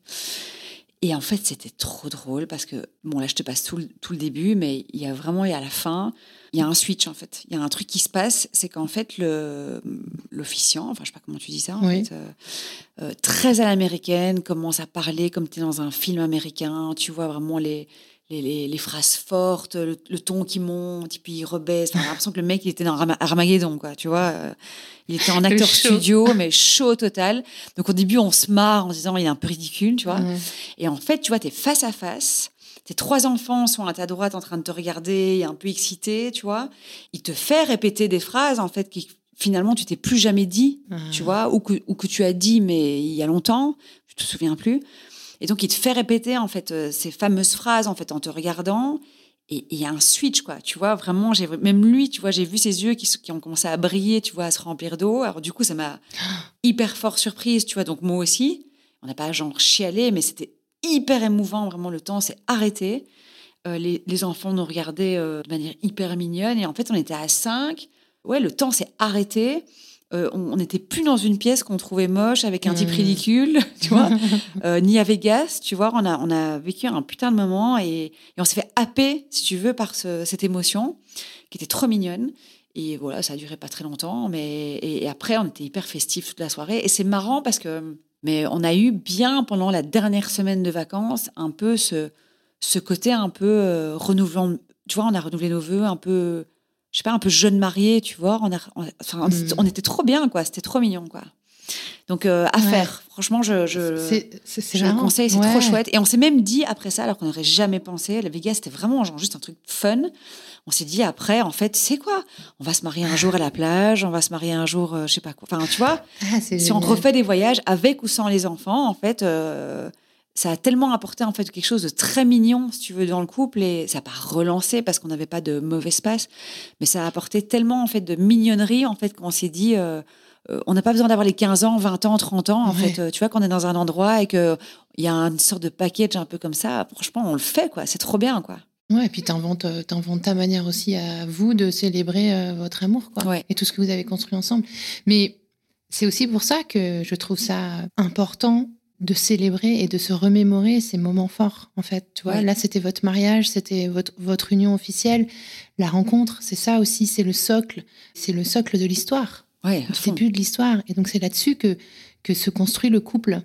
Et en fait, c'était trop drôle parce que, bon, là, je te passe tout le, tout le début, mais il y a vraiment, et à la fin, il y a un switch, en fait. Il y a un truc qui se passe, c'est qu'en fait, le- l'officiant, enfin, je sais pas comment tu dis ça, en Oui. fait, euh, euh, très à l'américaine, commence à parler comme tu es dans un film américain. Tu vois vraiment les, les, les- les phrases fortes, le, le ton qui monte, et puis il rebaisse. J'ai l'impression que le mec, il était dans Arma- Armageddon, quoi, tu vois. euh, il était en acteur studio, mais chaud total. Donc au début, on se marre en se disant, il est un peu ridicule, tu vois. Et en fait, tu vois, tu es face à face tes trois enfants sont à ta droite en train de te regarder, un peu excités, tu vois. Il te fait répéter des phrases, en fait, qui finalement tu t'es plus jamais dit, tu vois, ou que, ou que tu as dit, mais il y a longtemps, tu te souviens plus. Et donc, il te fait répéter, en fait, euh, ces fameuses phrases, en fait, en te regardant. Et il y a un switch, quoi. Tu vois, vraiment, j'ai même lui, tu vois, j'ai vu ses yeux qui ont commencé à briller, tu vois, à se remplir d'eau. Alors, du coup, ça m'a hyper fort surprise, tu vois. Donc, moi aussi, on n'a pas genre chialé, mais c'était hyper émouvant, vraiment. Le temps s'est arrêté. Euh, les, les enfants nous regardaient euh, de manière hyper mignonne. Et en fait, on était à 5. Ouais, le temps s'est arrêté. Euh, on n'était plus dans une pièce qu'on trouvait moche avec un type Mm. ridicule, tu vois, euh, ni à Vegas, tu vois. On a, on a vécu un putain de moment et, et on s'est fait happer, si tu veux, par ce- cette émotion qui était trop mignonne. Et voilà, ça a duré pas très longtemps, mais et, et après, on était hyper festifs toute la soirée. Et c'est marrant parce que, mais on a eu bien pendant la dernière semaine de vacances un peu ce, ce côté un peu euh, renouvelant. Tu vois, on a renouvelé nos vœux un peu, je sais pas, un peu jeune marié, tu vois. On, a, on, enfin, on- Mm. on était trop bien, quoi. C'était trop mignon, quoi. Donc, euh, à Ouais. faire. Franchement, je, je, C'est- c'est- c'est je le marrant. conseille, c'est Ouais. trop chouette. Et on s'est même dit après ça, alors qu'on n'aurait jamais pensé, la Vegas, c'était vraiment genre juste un truc fun. On s'est dit après, en fait, c'est quoi? On va se marier un jour à la plage, on va se marier un jour, euh, je sais pas quoi. Enfin, tu vois, Ah, si on refait des voyages avec ou sans les enfants, en fait, euh, ça a tellement apporté en fait quelque chose de très mignon, si tu veux, dans le couple. Et ça n'a pas relancé parce qu'on n'avait pas de mauvais espace, mais ça a apporté tellement en fait de mignonnerie en fait qu'on s'est dit. euh, euh, on n'a pas besoin d'avoir les 15 ans, 20 ans, 30 ans. En Ouais. fait, Euh, tu vois, quand on est dans un endroit et qu'il y a une sorte de package un peu comme ça, franchement, on le fait, quoi. C'est trop bien, quoi. Ouais, et puis t'inventes, t'inventes ta manière aussi à vous de célébrer votre amour, quoi. Ouais. Et tout ce que vous avez construit ensemble. Mais c'est aussi pour ça que je trouve ça important de célébrer et de se remémorer ces moments forts, en fait. Tu vois, Ouais. là, c'était votre mariage, c'était votre, votre union officielle. La rencontre, c'est ça aussi, c'est le socle. C'est le socle de l'histoire. Ouais, le début de l'histoire. Et donc c'est là-dessus que, que se construit le couple.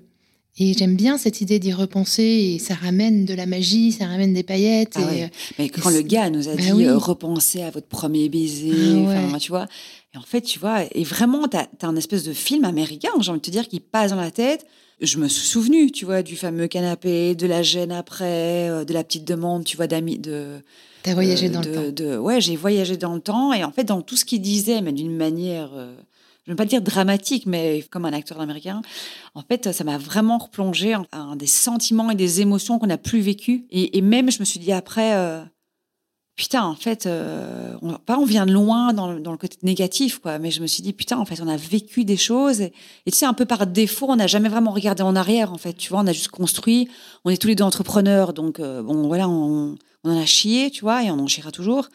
Et j'aime bien cette idée d'y repenser et ça ramène de la magie, ça ramène des paillettes. Ah et, ouais. Mais quand et le gars nous a Bah dit oui. euh, repensez à votre premier baiser, Ah ouais. tu vois. Et en fait, tu vois, et vraiment, tu as, un espèce de film américain, j'ai envie de te dire, qui passe dans la tête. Je me suis souvenu, tu vois, du fameux canapé, de la gêne après, euh, de la petite demande, tu vois, d'amis, de. T'as voyagé euh, dans de- le temps. de- ouais, j'ai voyagé dans le temps. Et en fait, dans tout ce qu'il disait, mais d'une manière, euh, je ne veux pas dire dramatique, mais comme un acteur américain, en fait, ça m'a vraiment replongé en, en des sentiments et des émotions qu'on n'a plus vécues. Et, et même, je me suis dit après, euh, putain, en fait, euh, on, pas on vient de loin dans, le- côté négatif, quoi, mais je me suis dit, putain, en fait, on a vécu des choses. Et, tu sais, un peu par défaut, on n'a jamais vraiment regardé en arrière, en fait. Tu vois, on a juste construit. On est tous les deux entrepreneurs, donc, euh, bon, voilà, on, on en a chié, tu vois, et on en chiera toujours.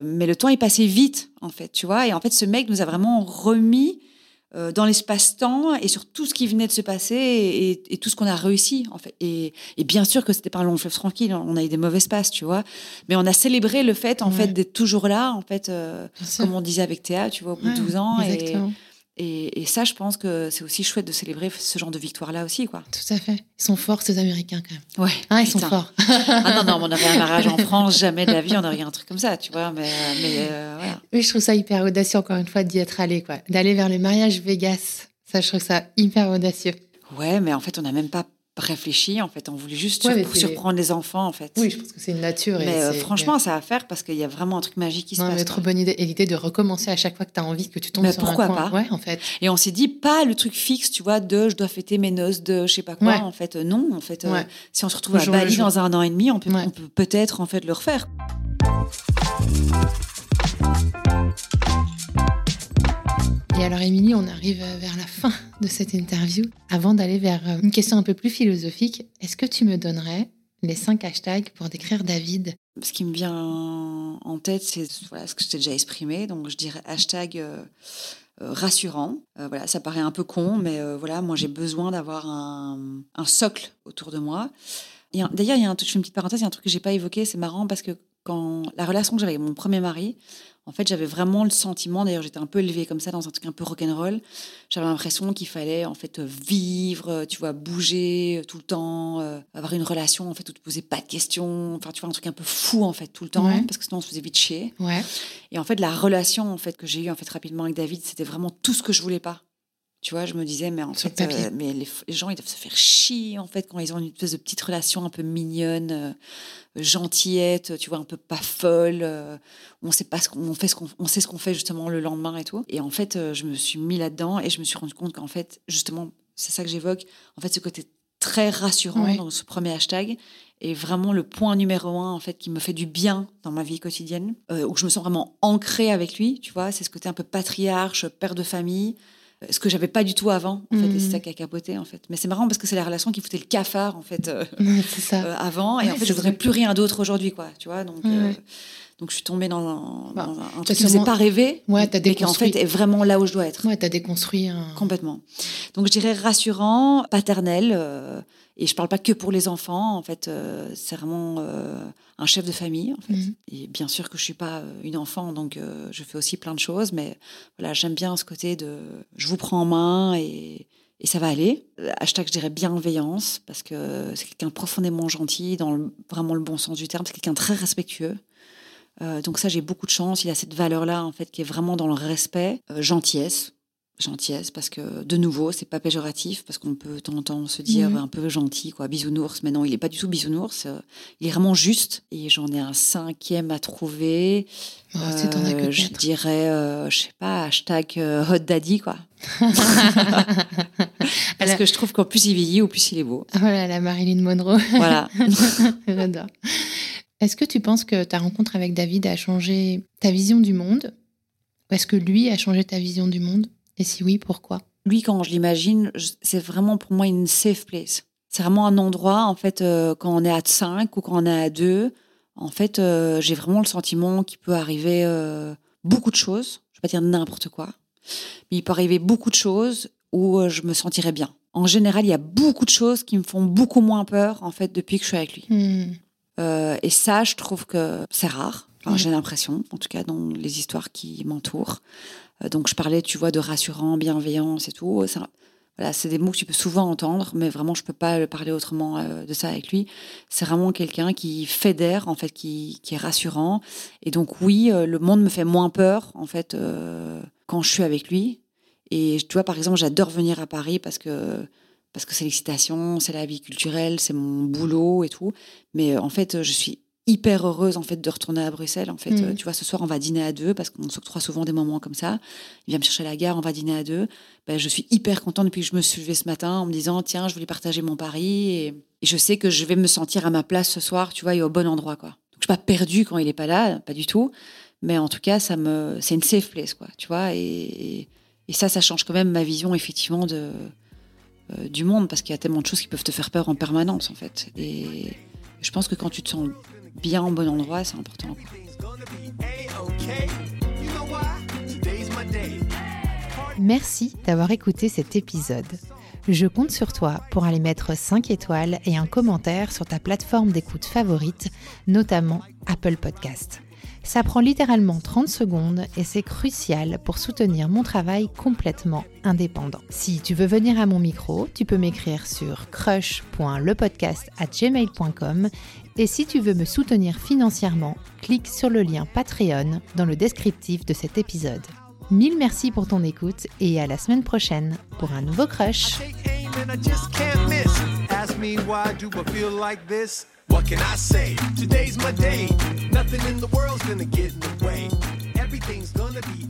Mais le temps est passé vite, en fait, tu vois. Et en fait, ce mec nous a vraiment remis dans l'espace-temps et sur tout ce qui venait de se passer et, tout ce qu'on a réussi, en fait. Et, et bien sûr que c'était pas un long fleuve tranquille, on a eu des mauvais passes, tu vois. Mais on a célébré le fait, en Ouais. fait, d'être toujours là, en fait, euh, comme on disait avec Théa, tu vois, au bout Ouais, de 12 ans. Exactement. et, et ça, je pense que c'est aussi chouette de célébrer ce genre de victoire-là aussi, quoi. Tout à fait. Ils sont forts, ces Américains, quand même. Ouais. Ah, ils sont forts. Ah non, non, mais on aurait un mariage en France, jamais de la vie, on aurait un truc comme ça, tu vois. Mais, mais euh, voilà. Oui, je trouve ça hyper audacieux, encore une fois, d'y être allé, quoi. D'aller vers le mariage Vegas. Ça, je trouve ça hyper audacieux. Ouais, mais en fait, on n'a même pas réfléchi. En fait, on voulait juste Ouais, sur- surprendre les enfants, en fait. Oui, je pense que c'est une nature. et mais euh, franchement, ça à faire parce qu'il y a vraiment un truc magique qui se non, passe. mais trop bonne idée. Et l'idée de recommencer à chaque fois que tu as envie, que tu tombes Mais sur pourquoi un coin. pas? Ouais, en fait. Et on s'est dit pas le truc fixe, tu vois, de je dois fêter mes noces de je sais pas quoi. Ouais. En fait, euh, non. En fait, euh, Ouais. si on se retrouve à Bali dans un an et demi, on peut Ouais. on peut peut-être en fait le refaire. Et alors, Émilie, on arrive vers la fin de cette interview. Avant d'aller vers euh, une question un peu plus philosophique, est-ce que tu me donnerais les cinq hashtags pour décrire David? Ce qui me vient en tête, c'est voilà, ce que je t'ai déjà exprimé. Donc, je dirais hashtag euh, euh, rassurant. Voilà, ça paraît un peu con, mais voilà, moi, j'ai besoin d'avoir un, socle autour de moi. D'ailleurs, il y a je fais une petite parenthèse, il y a un truc que j'ai pas évoqué, c'est marrant parce que quand la relation que j'avais avec mon premier mari, en fait, j'avais vraiment le sentiment, d'ailleurs, j'étais un peu élevée comme ça dans un truc un peu rock'n'roll. J'avais l'impression qu'il fallait en fait vivre, euh, tu vois, bouger euh, tout le temps, euh, avoir une relation en fait où tu posais pas de questions, enfin tu vois un truc un peu fou en fait tout le temps, Ouais. parce que sinon on se faisait vite chier. Ouais. Et en fait, la relation en fait que j'ai eue en fait rapidement avec David, c'était vraiment tout ce que je voulais pas. Tu vois, je me disais, mais en Sur fait, euh, mais les, les gens, ils doivent se faire chier, en fait, quand ils ont une espèce de petite relation un peu mignonne, euh, gentillette, tu vois, un peu pas folle. euh, on sait pas ce qu'on on fait, ce qu'on, on sait ce qu'on fait justement le lendemain et tout. Et en fait, euh, je me suis mis là-dedans et je me suis rendu compte qu'en fait, justement, c'est ça que j'évoque. En fait, ce côté très rassurant Ouais. dans ce premier hashtag est vraiment le point numéro un en fait qui me fait du bien dans ma vie quotidienne, où je me sens vraiment ancrée avec lui. Tu vois, c'est ce côté un peu patriarche, père de famille, ce que j'avais pas du tout avant. En fait, et c'est ça qui a capoté en fait. Mais c'est marrant parce que c'est la relation qui foutait le cafard en fait. euh, ça. euh, avant et Ouais, en fait je voudrais vrai. plus rien d'autre aujourd'hui quoi tu vois donc euh, ouais. Donc je suis tombée dans un, Bah, dans un truc qui me faisait pas rêver Ouais, t'as mais qui en fait est vraiment là où je dois être Ouais, t'as déconstruit un. complètement donc je dirais rassurant paternel euh, et je parle pas que pour les enfants en fait euh, c'est vraiment euh, un chef de famille en fait Mhm. et bien sûr que je suis pas une enfant donc je fais aussi plein de choses mais voilà j'aime bien ce côté de je vous prends en main et et ça va aller. Hashtag, je dirais bienveillance, parce que c'est quelqu'un profondément gentil, dans le- vraiment le bon sens du terme. C'est quelqu'un très respectueux. Euh, donc ça, j'ai beaucoup de chance. Il a cette valeur-là, en fait, qui est vraiment dans le respect. Euh, gentillesse. Gentillesse, parce que, de nouveau, c'est pas péjoratif, parce qu'on peut de temps en temps se dire Mhm. un peu gentil, quoi, bisounours. Mais non, il est pas du tout bisounours. euh, Il est vraiment juste. Et j'en ai un cinquième à trouver. Oh, Euh, je dirais, euh, je sais pas, hashtag hot daddy, quoi. Parce la- que je trouve qu'en plus il vieillit, au plus il est beau. Voilà, la Marilyn Monroe. Voilà. J'adore. Est-ce que tu penses que ta rencontre avec David a changé ta vision du monde? Ou est-ce que lui a changé ta vision du monde? Et si oui, pourquoi? Lui, quand je l'imagine, c'est vraiment pour moi une safe place. C'est vraiment un endroit, en fait, euh, quand on est à 5 ou quand on est à 2, en fait, euh, j'ai vraiment le sentiment qu'il peut arriver euh, beaucoup de choses. Je vais pas dire n'importe quoi, mais il peut arriver beaucoup de choses où je me sentirais bien. En général, il y a beaucoup de choses qui me font beaucoup moins peur, en fait, depuis que je suis avec lui. Hmm. Euh, et ça, je trouve que c'est rare. Enfin. J'ai l'impression, en tout cas dans les histoires qui m'entourent. Euh, donc je parlais, tu vois, de rassurant, bienveillance et tout. Ça, voilà, c'est des mots que tu peux souvent entendre, mais vraiment je peux pas le parler autrement euh, de ça avec lui. C'est vraiment quelqu'un qui fédère, en fait, qui, qui est rassurant. Et donc oui, le monde me fait moins peur, en fait, quand je suis avec lui. Et tu vois, par exemple, j'adore venir à Paris parce que parce que c'est l'excitation, c'est la vie culturelle, c'est mon boulot et tout. Mais euh, en fait, euh, je suis hyper heureuse en fait de retourner à Bruxelles. En fait. Euh, tu vois, ce soir on va dîner à deux parce qu'on s'octroie souvent des moments comme ça. Il vient me chercher à la gare, on va dîner à deux. Ben, je suis hyper contente depuis que je me suis levée ce matin en me disant tiens, je voulais partager mon pari et, et je sais que je vais me sentir à ma place ce soir, tu vois, et au bon endroit quoi. Donc, je suis pas perdue quand il est pas là, pas du tout. Mais en tout cas, ça me, c'est une safe place quoi, tu vois. Et, et ça, ça change quand même ma vision effectivement de euh, du monde parce qu'il y a tellement de choses qui peuvent te faire peur en permanence en fait. Et je pense que quand tu te sens bien au bon endroit, c'est important. Merci d'avoir écouté cet épisode. Je compte sur toi pour aller mettre 5 étoiles et un commentaire sur ta plateforme d'écoute favorite, notamment Apple Podcast. Ça prend littéralement 30 secondes et c'est crucial pour soutenir mon travail complètement indépendant. Si tu veux venir à mon micro, tu peux m'écrire sur crush.lepodcast@gmail.com et si tu veux me soutenir financièrement, clique sur le lien Patreon dans le descriptif de cet épisode. Mille merci pour ton écoute et à la semaine prochaine pour un nouveau crush. What can I say? Today's my day. Nothing in the world's gonna get in the way. Everything's gonna be